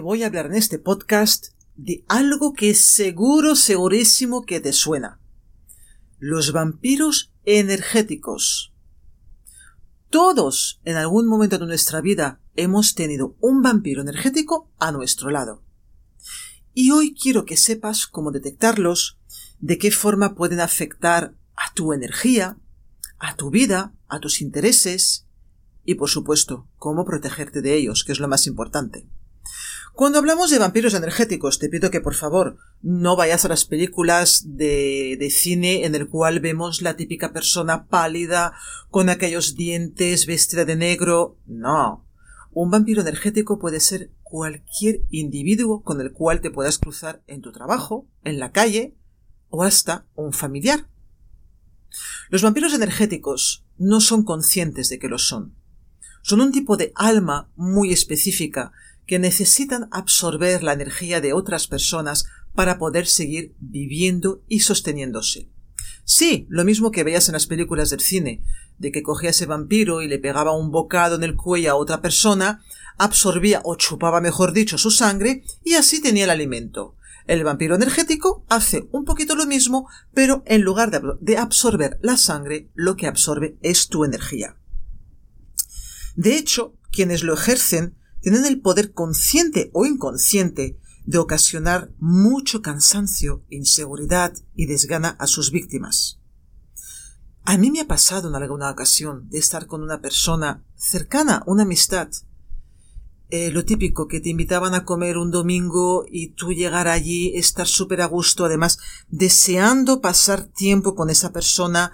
Voy a hablar en este podcast de algo que seguro, segurísimo que te suena. Los vampiros energéticos. Todos en algún momento de nuestra vida hemos tenido un vampiro energético a nuestro lado. Y hoy quiero que sepas cómo detectarlos, de qué forma pueden afectar a tu energía, a tu vida, a tus intereses y por supuesto cómo protegerte de ellos, que es lo más importante. Cuando hablamos de vampiros energéticos, te pido que por favor no vayas a las películas de, de, cine en el cual vemos la típica persona pálida con aquellos dientes vestida de negro. No. Un vampiro energético puede ser cualquier individuo con el cual te puedas cruzar en tu trabajo, en la calle o hasta un familiar. Los vampiros energéticos no son conscientes de que lo son. Son un tipo de alma muy específica que necesitan absorber la energía de otras personas para poder seguir viviendo y sosteniéndose. Sí, lo mismo que veías en las películas del cine, de que cogía ese vampiro y le pegaba un bocado en el cuello a otra persona, absorbía o chupaba, mejor dicho, su sangre y así tenía el alimento. El vampiro energético hace un poquito lo mismo, pero en lugar de, de absorber la sangre, lo que absorbe es tu energía. De hecho, quienes lo ejercen tienen el poder consciente o inconsciente de ocasionar mucho cansancio, inseguridad y desgana a sus víctimas. A mí me ha pasado en alguna ocasión de estar con una persona cercana, una amistad. Eh, lo típico, que te invitaban a comer un domingo y tú llegar allí, estar súper a gusto, además deseando pasar tiempo con esa persona,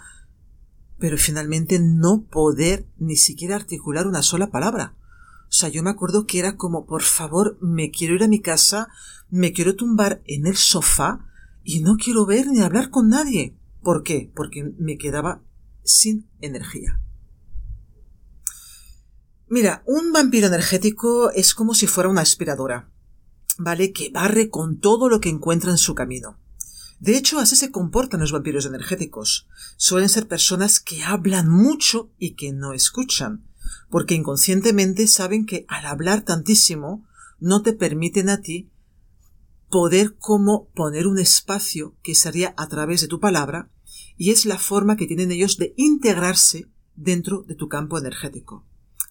pero finalmente no poder ni siquiera articular una sola palabra. O sea, yo me acuerdo que era como, por favor, me quiero ir a mi casa, me quiero tumbar en el sofá y no quiero ver ni hablar con nadie. ¿Por qué? Porque me quedaba sin energía. Mira, un vampiro energético es como si fuera una aspiradora, ¿vale? Que barre con todo lo que encuentra en su camino. De hecho, así se comportan los vampiros energéticos. Suelen ser personas que hablan mucho y que no escuchan porque inconscientemente saben que al hablar tantísimo no te permiten a ti poder como poner un espacio que sería a través de tu palabra y es la forma que tienen ellos de integrarse dentro de tu campo energético.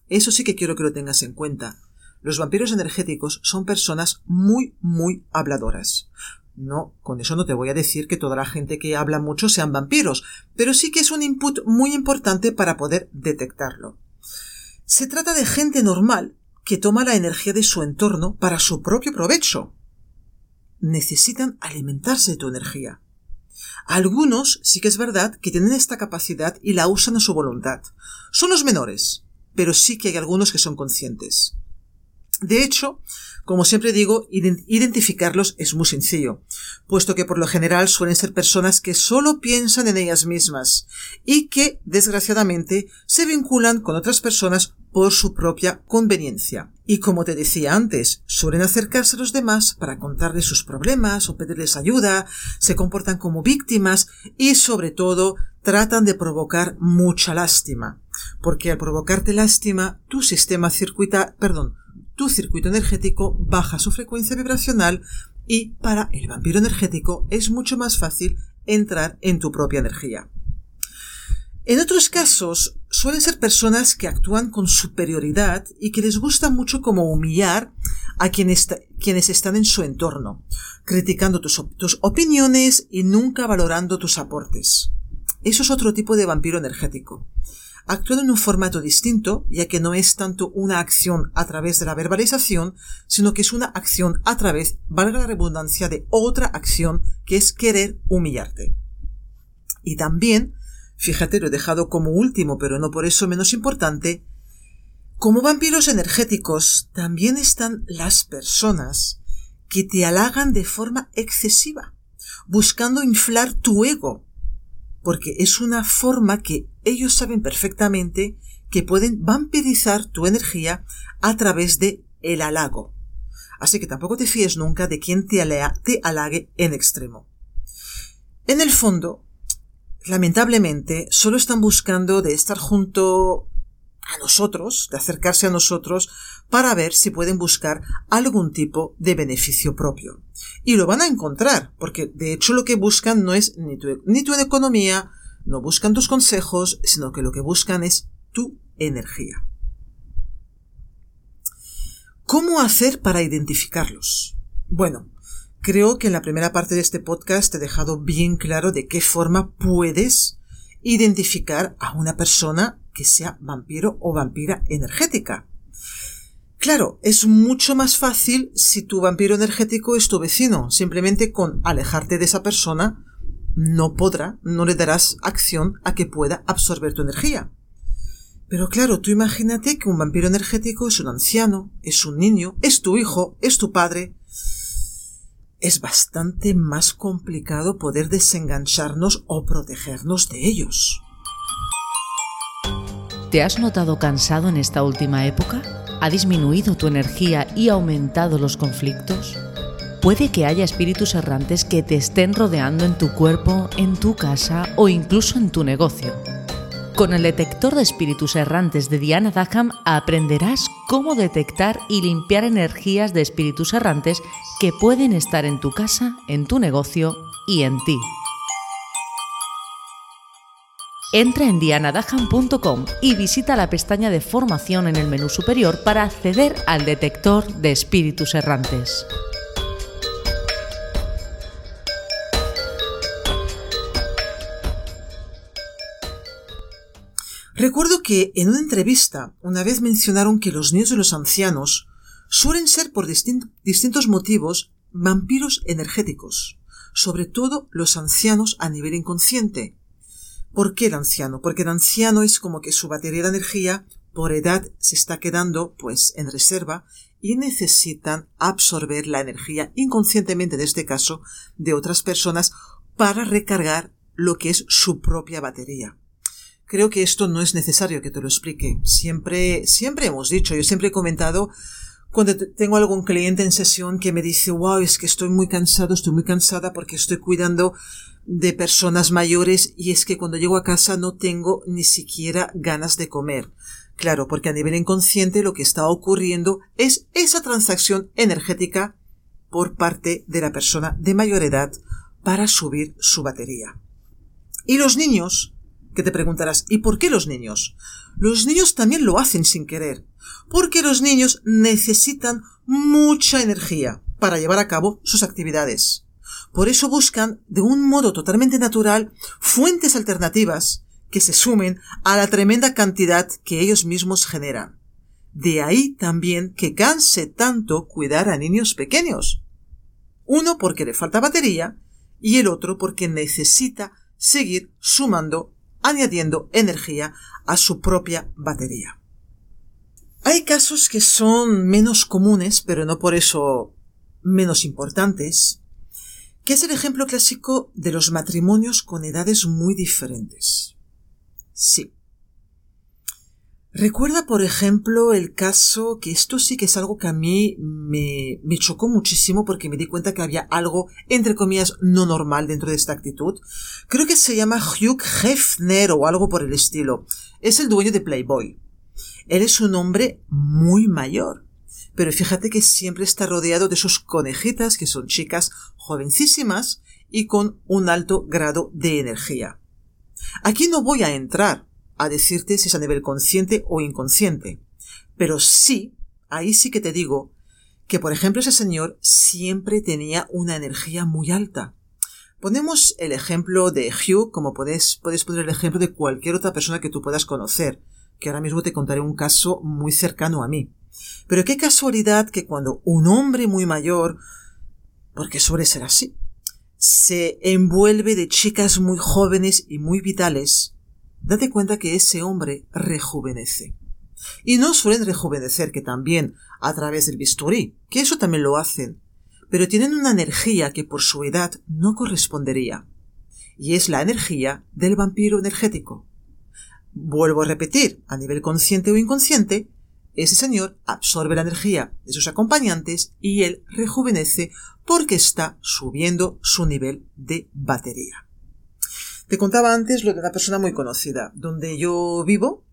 Eso sí que quiero que lo tengas en cuenta. Los vampiros energéticos son personas muy, muy habladoras. No, con eso no te voy a decir que toda la gente que habla mucho sean vampiros, pero sí que es un input muy importante para poder detectarlo. Se trata de gente normal que toma la energía de su entorno para su propio provecho. Necesitan alimentarse de tu energía. Algunos sí que es verdad que tienen esta capacidad y la usan a su voluntad. Son los menores, pero sí que hay algunos que son conscientes. De hecho, como siempre digo, identificarlos es muy sencillo, puesto que por lo general suelen ser personas que solo piensan en ellas mismas y que, desgraciadamente, se vinculan con otras personas por su propia conveniencia. Y como te decía antes, suelen acercarse a los demás para contarles sus problemas o pedirles ayuda, se comportan como víctimas y sobre todo tratan de provocar mucha lástima. Porque al provocarte lástima, tu sistema circuita, perdón, tu circuito energético baja su frecuencia vibracional y para el vampiro energético es mucho más fácil entrar en tu propia energía. En otros casos, suelen ser personas que actúan con superioridad y que les gusta mucho como humillar a quienes, están en su entorno, criticando tus, tus opiniones y nunca valorando tus aportes. Eso es otro tipo de vampiro energético. Actúa en un formato distinto, ya que no es tanto una acción a través de la verbalización, sino que es una acción a través, valga la redundancia, de otra acción que es querer humillarte. Y también, fíjate, lo he dejado como último, pero no por eso menos importante, como vampiros energéticos también están las personas que te halagan de forma excesiva, buscando inflar tu ego, porque es una forma que ellos saben perfectamente que pueden vampirizar tu energía a través de el halago. Así que tampoco te fíes nunca de quien te, te halague en extremo. En el fondo, lamentablemente, solo están buscando de estar junto a nosotros, de acercarse a nosotros, para ver si pueden buscar algún tipo de beneficio propio. Y lo van a encontrar, porque de hecho lo que buscan no es ni tu, ni tu economía, no buscan tus consejos, sino que lo que buscan es tu energía. ¿Cómo hacer para identificarlos? Bueno, creo que en la primera parte de este podcast te he dejado bien claro de qué forma puedes identificar a una persona que sea vampiro o vampira energética. Claro, es mucho más fácil si tu vampiro energético es tu vecino. Simplemente con alejarte de esa persona no podrá, no le darás acción a que pueda absorber tu energía. Pero claro, tú imagínate que un vampiro energético es un anciano, es un niño, es tu hijo, es tu padre. Es bastante más complicado poder desengancharnos o protegernos de ellos. ¿Te has notado cansado en esta última época? ¿Ha disminuido tu energía y aumentado los conflictos? Puede que haya espíritus errantes que te estén rodeando en tu cuerpo, en tu casa o incluso en tu negocio. Con el detector de espíritus errantes de Diana Dackham aprenderás cómo detectar y limpiar energías de espíritus errantes que pueden estar en tu casa, en tu negocio y en ti. Entra en dianadahan.com y visita la pestaña de formación en el menú superior para acceder al detector de espíritus errantes. Recuerdo que en una entrevista una vez mencionaron que los niños y los ancianos suelen ser por distintos motivos vampiros energéticos, sobre todo los ancianos a nivel inconsciente, ¿Por qué el anciano? Porque el anciano es como que su batería de energía por edad se está quedando pues en reserva y necesitan absorber la energía inconscientemente en este caso de otras personas para recargar lo que es su propia batería. Creo que esto no es necesario que te lo explique. Siempre, siempre hemos dicho, yo siempre he comentado cuando tengo algún cliente en sesión que me dice, wow, es que estoy muy cansado, estoy muy cansada porque estoy cuidando de personas mayores y es que cuando llego a casa no tengo ni siquiera ganas de comer. Claro, porque a nivel inconsciente lo que está ocurriendo es esa transacción energética por parte de la persona de mayor edad para subir su batería. Y los niños, que te preguntarás, ¿y por qué los niños? Los niños también lo hacen sin querer, porque los niños necesitan mucha energía para llevar a cabo sus actividades. Por eso buscan, de un modo totalmente natural, fuentes alternativas que se sumen a la tremenda cantidad que ellos mismos generan. De ahí también que canse tanto cuidar a niños pequeños. Uno porque le falta batería y el otro porque necesita seguir sumando, añadiendo energía a su propia batería. Hay casos que son menos comunes, pero no por eso menos importantes, que es el ejemplo clásico de los matrimonios con edades muy diferentes. Sí. Recuerda, por ejemplo, el caso, que esto sí que es algo que a mí me, me chocó muchísimo porque me di cuenta que había algo, entre comillas, no normal dentro de esta actitud. Creo que se llama Hugh Hefner o algo por el estilo. Es el dueño de Playboy. Él es un hombre muy mayor pero fíjate que siempre está rodeado de sus conejitas, que son chicas jovencísimas y con un alto grado de energía. Aquí no voy a entrar a decirte si es a nivel consciente o inconsciente, pero sí, ahí sí que te digo que, por ejemplo, ese señor siempre tenía una energía muy alta. Ponemos el ejemplo de Hugh, como puedes, puedes poner el ejemplo de cualquier otra persona que tú puedas conocer, que ahora mismo te contaré un caso muy cercano a mí. Pero qué casualidad que cuando un hombre muy mayor, porque suele ser así, se envuelve de chicas muy jóvenes y muy vitales, date cuenta que ese hombre rejuvenece. Y no suelen rejuvenecer que también a través del bisturí, que eso también lo hacen, pero tienen una energía que por su edad no correspondería. Y es la energía del vampiro energético. Vuelvo a repetir, a nivel consciente o inconsciente, ese señor absorbe la energía de sus acompañantes y él rejuvenece porque está subiendo su nivel de batería. Te contaba antes lo de una persona muy conocida. Donde yo vivo,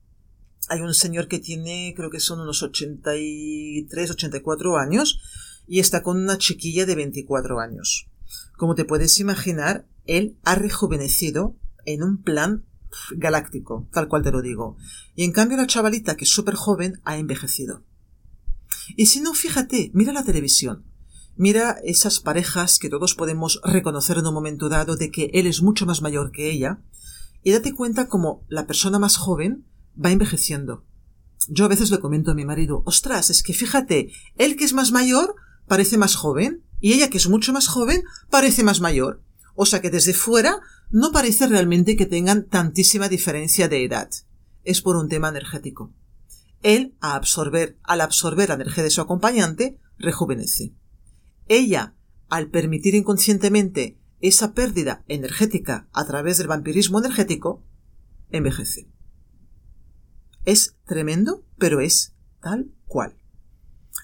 hay un señor que tiene, creo que son unos 83, 84 años, y está con una chiquilla de 24 años. Como te puedes imaginar, él ha rejuvenecido en un plan galáctico, tal cual te lo digo. Y en cambio la chavalita, que es súper joven, ha envejecido. Y si no, fíjate, mira la televisión. Mira esas parejas que todos podemos reconocer en un momento dado de que él es mucho más mayor que ella, y date cuenta como la persona más joven va envejeciendo. Yo a veces le comento a mi marido, ostras, es que fíjate, él que es más mayor parece más joven, y ella que es mucho más joven parece más mayor. O sea que desde fuera no parece realmente que tengan tantísima diferencia de edad. Es por un tema energético. Él, a absorber, al absorber la energía de su acompañante, rejuvenece. Ella, al permitir inconscientemente esa pérdida energética a través del vampirismo energético, envejece. Es tremendo, pero es tal cual.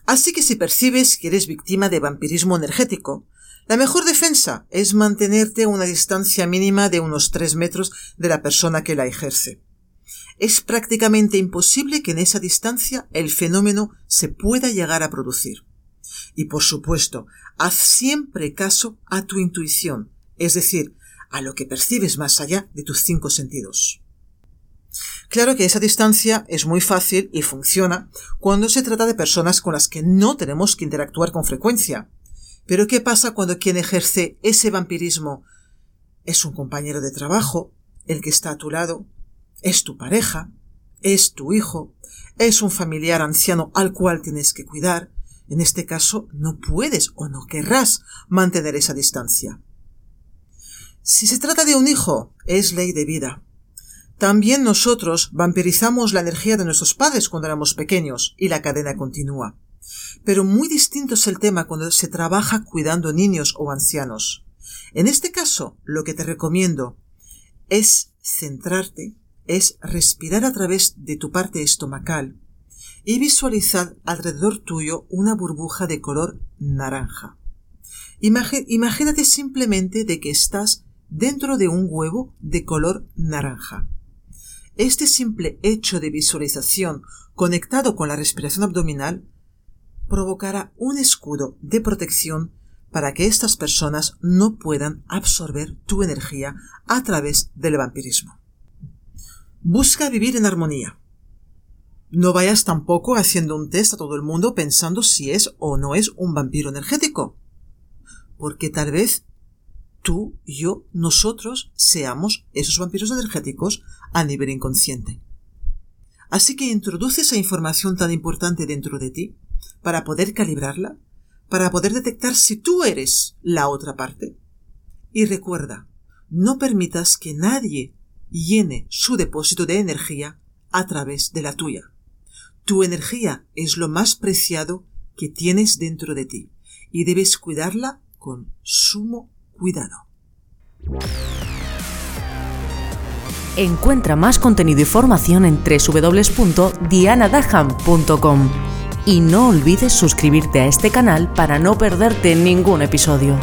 Así que si percibes que eres víctima de vampirismo energético, la mejor defensa es mantenerte a una distancia mínima de unos tres metros de la persona que la ejerce. Es prácticamente imposible que en esa distancia el fenómeno se pueda llegar a producir. Y por supuesto, haz siempre caso a tu intuición, es decir, a lo que percibes más allá de tus cinco sentidos. Claro que esa distancia es muy fácil y funciona cuando se trata de personas con las que no tenemos que interactuar con frecuencia. Pero ¿qué pasa cuando quien ejerce ese vampirismo es un compañero de trabajo, el que está a tu lado, es tu pareja, es tu hijo, es un familiar anciano al cual tienes que cuidar, en este caso, no puedes o no querrás mantener esa distancia. Si se trata de un hijo, es ley de vida. También nosotros vampirizamos la energía de nuestros padres cuando éramos pequeños y la cadena continúa. Pero muy distinto es el tema cuando se trabaja cuidando niños o ancianos. En este caso, lo que te recomiendo es centrarte, es respirar a través de tu parte estomacal y visualizar alrededor tuyo una burbuja de color naranja. imagínate simplemente de que estás dentro de un huevo de color naranja. Este simple hecho de visualización conectado con la respiración abdominal provocará un escudo de protección para que estas personas no puedan absorber tu energía a través del vampirismo. Busca vivir en armonía. No vayas tampoco haciendo un test a todo el mundo pensando si es o no es un vampiro energético. Porque tal vez tú, yo, nosotros seamos esos vampiros energéticos a nivel inconsciente. Así que introduce esa información tan importante dentro de ti para poder calibrarla, para poder detectar si tú eres la otra parte. Y recuerda, no permitas que nadie llene su depósito de energía a través de la tuya. Tu energía es lo más preciado que tienes dentro de ti y debes cuidarla con sumo cuidado. Encuentra más contenido y formación en www.dianadaham.com y no olvides suscribirte a este canal para no perderte ningún episodio.